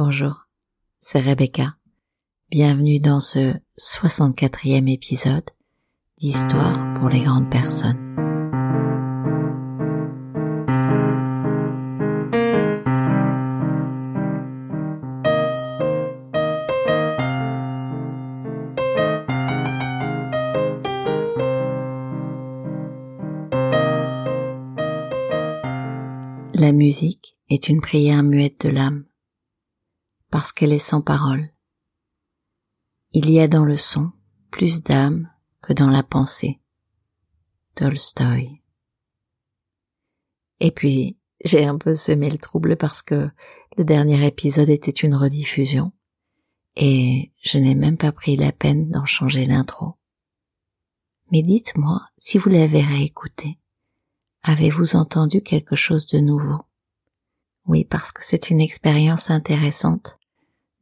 Bonjour, c'est Rebecca. Bienvenue dans ce 64e épisode d'Histoire pour les grandes personnes. La musique est une prière muette de l'âme, parce qu'elle est sans parole. Il y a dans le son plus d'âme que dans la pensée. Tolstoy. Et puis, j'ai un peu semé le trouble parce que le dernier épisode était une rediffusion, et je n'ai même pas pris la peine d'en changer l'intro. Mais dites-moi si vous l'avez réécouté. Avez-vous entendu quelque chose de nouveau? Oui, parce que c'est une expérience intéressante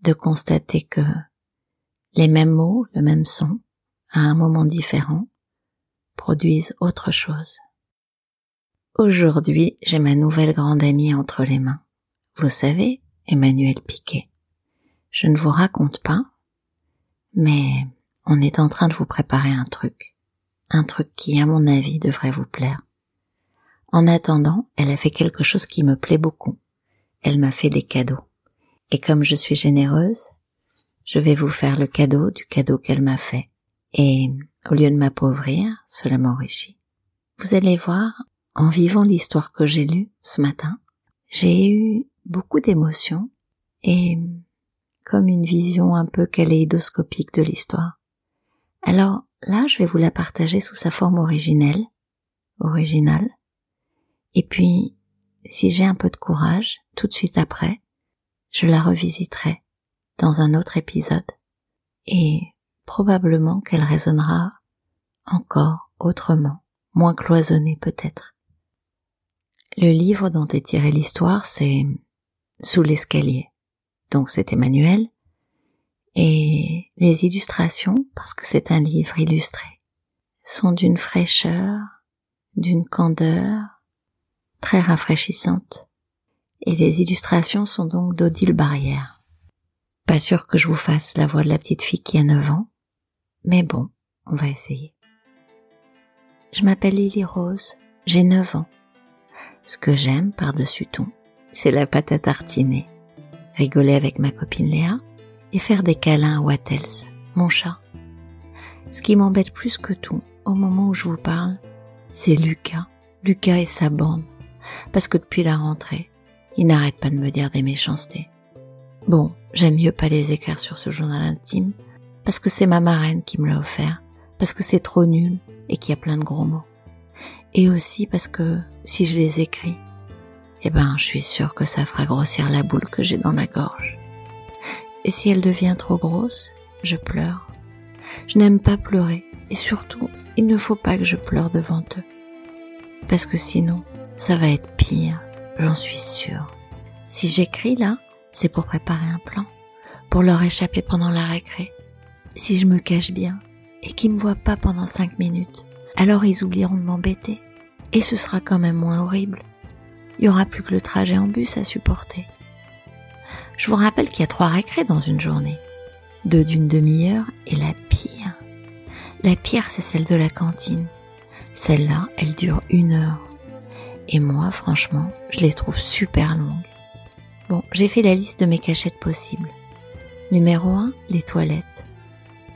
de constater que les mêmes mots, le même son, à un moment différent, produisent autre chose. Aujourd'hui, j'ai ma nouvelle grande amie entre les mains. Vous savez, Emmanuel Piquet. Je ne vous raconte pas, mais on est en train de vous préparer un truc. Un truc qui, à mon avis, devrait vous plaire. En attendant, elle a fait quelque chose qui me plaît beaucoup. Elle m'a fait des cadeaux. Et comme je suis généreuse, je vais vous faire le cadeau du cadeau qu'elle m'a fait. Et au lieu de m'appauvrir, cela m'enrichit. Vous allez voir, en vivant l'histoire que j'ai lue ce matin, j'ai eu beaucoup d'émotions et comme une vision un peu kaléidoscopique de l'histoire. Alors là, je vais vous la partager sous sa forme originelle, originale, et puis, si j'ai un peu de courage, tout de suite après, je la revisiterai dans un autre épisode et probablement qu'elle résonnera encore autrement, moins cloisonnée peut-être. Le livre dont est tirée l'histoire, c'est Sous l'escalier. Donc c'est Emmanuel. Et les illustrations, parce que c'est un livre illustré, sont d'une fraîcheur, d'une candeur, très rafraîchissante. Et les illustrations sont donc d'Odile Barrière. Pas sûr que je vous fasse la voix de la petite fille qui a 9 ans, mais bon, on va essayer. Je m'appelle Lily Rose, j'ai 9 ans. Ce que j'aime par-dessus tout, c'est la pâte à tartiner, rigoler avec ma copine Léa et faire des câlins à Wattels, mon chat. Ce qui m'embête plus que tout, au moment où je vous parle, c'est Lucas, Lucas et sa bande parce que depuis la rentrée, il n'arrête pas de me dire des méchancetés. Bon, j'aime mieux pas les écrire sur ce journal intime, parce que c'est ma marraine qui me l'a offert, parce que c'est trop nul et qu'il y a plein de gros mots. Et aussi parce que si je les écris, eh ben, je suis sûre que ça fera grossir la boule que j'ai dans la gorge. Et si elle devient trop grosse, je pleure. Je n'aime pas pleurer, et surtout, il ne faut pas que je pleure devant eux. Parce que sinon, ça va être pire, j'en suis sûre. Si j'écris là, c'est pour préparer un plan, pour leur échapper pendant la récré. Si je me cache bien et qu'ils me voient pas pendant cinq minutes, alors ils oublieront de m'embêter et ce sera quand même moins horrible. Il y aura plus que le trajet en bus à supporter. Je vous rappelle qu'il y a trois récrés dans une journée, deux d'une demi-heure et la pire. La pire, c'est celle de la cantine. Celle-là, elle dure une heure. Et moi, franchement, je les trouve super longues. Bon, j'ai fait la liste de mes cachettes possibles. Numéro 1, les toilettes.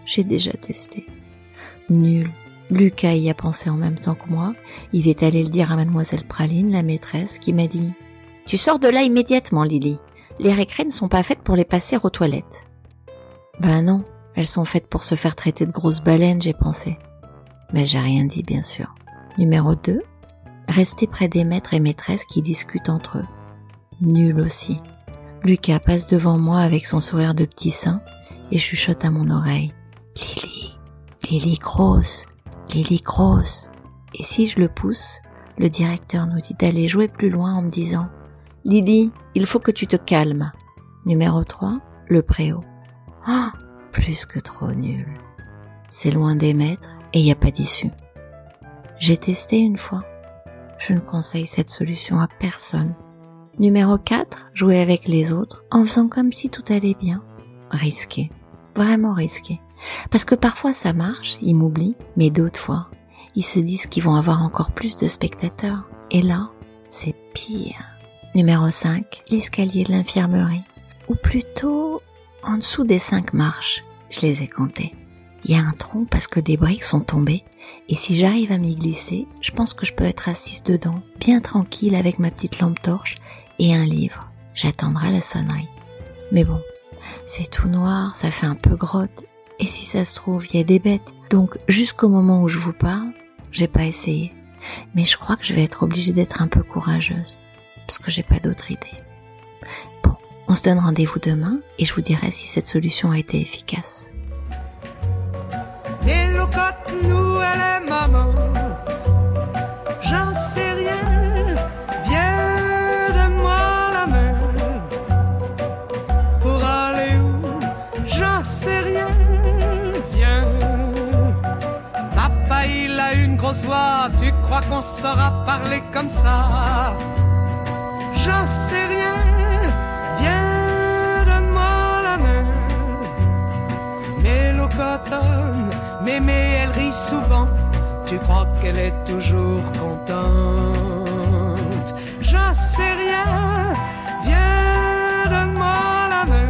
J'ai déjà testé. Nul. Lucas y a pensé en même temps que moi. Il est allé le dire à mademoiselle Praline, la maîtresse, qui m'a dit Tu sors de là immédiatement, Lily. Les récré ne sont pas faites pour les passer aux toilettes. Ben non, elles sont faites pour se faire traiter de grosses baleines, j'ai pensé. Mais j'ai rien dit, bien sûr. Numéro 2, rester près des maîtres et maîtresses qui discutent entre eux. Nul aussi. Lucas passe devant moi avec son sourire de petit sein et chuchote à mon oreille. Lily, Lily grosse, Lily grosse. Et si je le pousse, le directeur nous dit d'aller jouer plus loin en me disant Lily, il faut que tu te calmes. Numéro 3, le préau. Ah, plus que trop nul. C'est loin des maîtres et n'y a pas d'issue. J'ai testé une fois je ne conseille cette solution à personne. Numéro 4, jouer avec les autres en faisant comme si tout allait bien. Risqué. Vraiment risqué. Parce que parfois ça marche, ils m'oublient, mais d'autres fois, ils se disent qu'ils vont avoir encore plus de spectateurs. Et là, c'est pire. Numéro 5, l'escalier de l'infirmerie. Ou plutôt, en dessous des cinq marches. Je les ai comptées. Il y a un trou parce que des briques sont tombées, et si j'arrive à m'y glisser, je pense que je peux être assise dedans, bien tranquille avec ma petite lampe torche et un livre. J'attendrai la sonnerie. Mais bon, c'est tout noir, ça fait un peu grotte, et si ça se trouve, il y a des bêtes. Donc jusqu'au moment où je vous parle, j'ai pas essayé. Mais je crois que je vais être obligée d'être un peu courageuse, parce que j'ai pas d'autre idée. Bon, on se donne rendez-vous demain, et je vous dirai si cette solution a été efficace. Et locotte nous, est maman. J'en sais rien, viens donne-moi la main. Pour aller où, j'en sais rien, viens. Papa, il a une grosse voix, tu crois qu'on saura parler comme ça? J'en sais rien, viens donne-moi la main. Mais locotonne, Mémé, elle rit souvent. Tu crois qu'elle est toujours contente. J'en sais rien. Viens, donne-moi la main.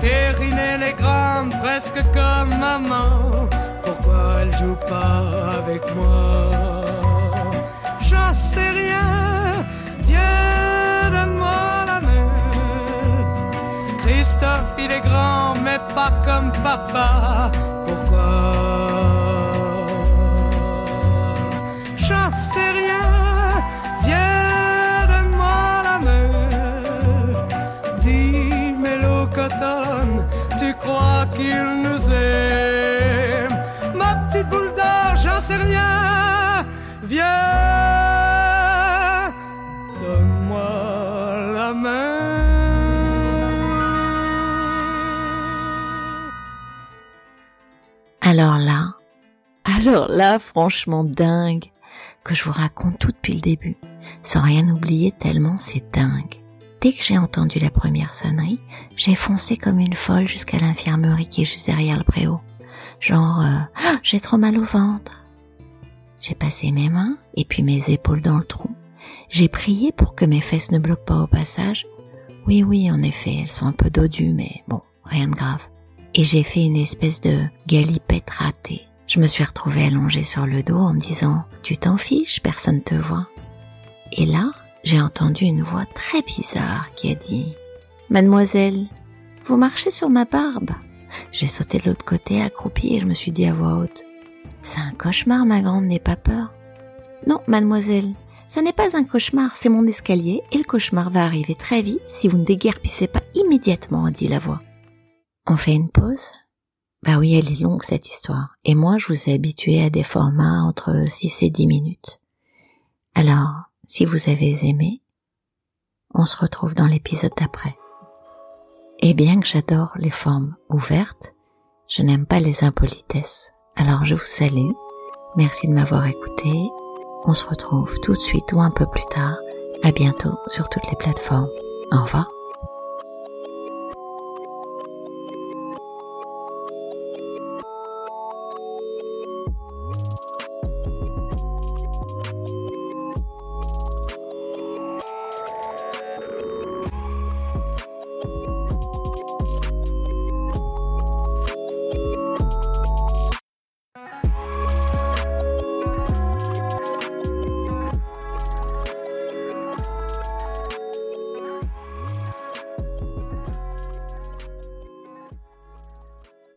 Perrine, elle est grande, presque comme maman. Pourquoi elle joue pas avec moi? Comme papa. Pourquoi? J'en sais rien. Viens, donne-moi la main. Dis, Mélo tu crois qu'il Alors là, alors là, franchement dingue, que je vous raconte tout depuis le début, sans rien oublier tellement c'est dingue. Dès que j'ai entendu la première sonnerie, j'ai foncé comme une folle jusqu'à l'infirmerie qui est juste derrière le préau. Genre, euh, Ah, j'ai trop mal au ventre. J'ai passé mes mains et puis mes épaules dans le trou. J'ai prié pour que mes fesses ne bloquent pas au passage. Oui, oui, en effet, elles sont un peu dodues, mais bon, rien de grave. Et j'ai fait une espèce de galipette ratée. Je me suis retrouvée allongée sur le dos en me disant, tu t'en fiches, personne te voit. Et là, j'ai entendu une voix très bizarre qui a dit, Mademoiselle, vous marchez sur ma barbe. J'ai sauté de l'autre côté, accroupi, et je me suis dit à voix haute, c'est un cauchemar, ma grande, n'aie pas peur. Non, mademoiselle, ça n'est pas un cauchemar, c'est mon escalier, et le cauchemar va arriver très vite si vous ne déguerpissez pas immédiatement, dit la voix. On fait une pause? Bah oui, elle est longue cette histoire, et moi je vous ai habitué à des formats entre 6 et 10 minutes. Alors, si vous avez aimé, on se retrouve dans l'épisode d'après. Et bien que j'adore les formes ouvertes, je n'aime pas les impolitesses. Alors je vous salue, merci de m'avoir écouté, on se retrouve tout de suite ou un peu plus tard, à bientôt sur toutes les plateformes. Au revoir.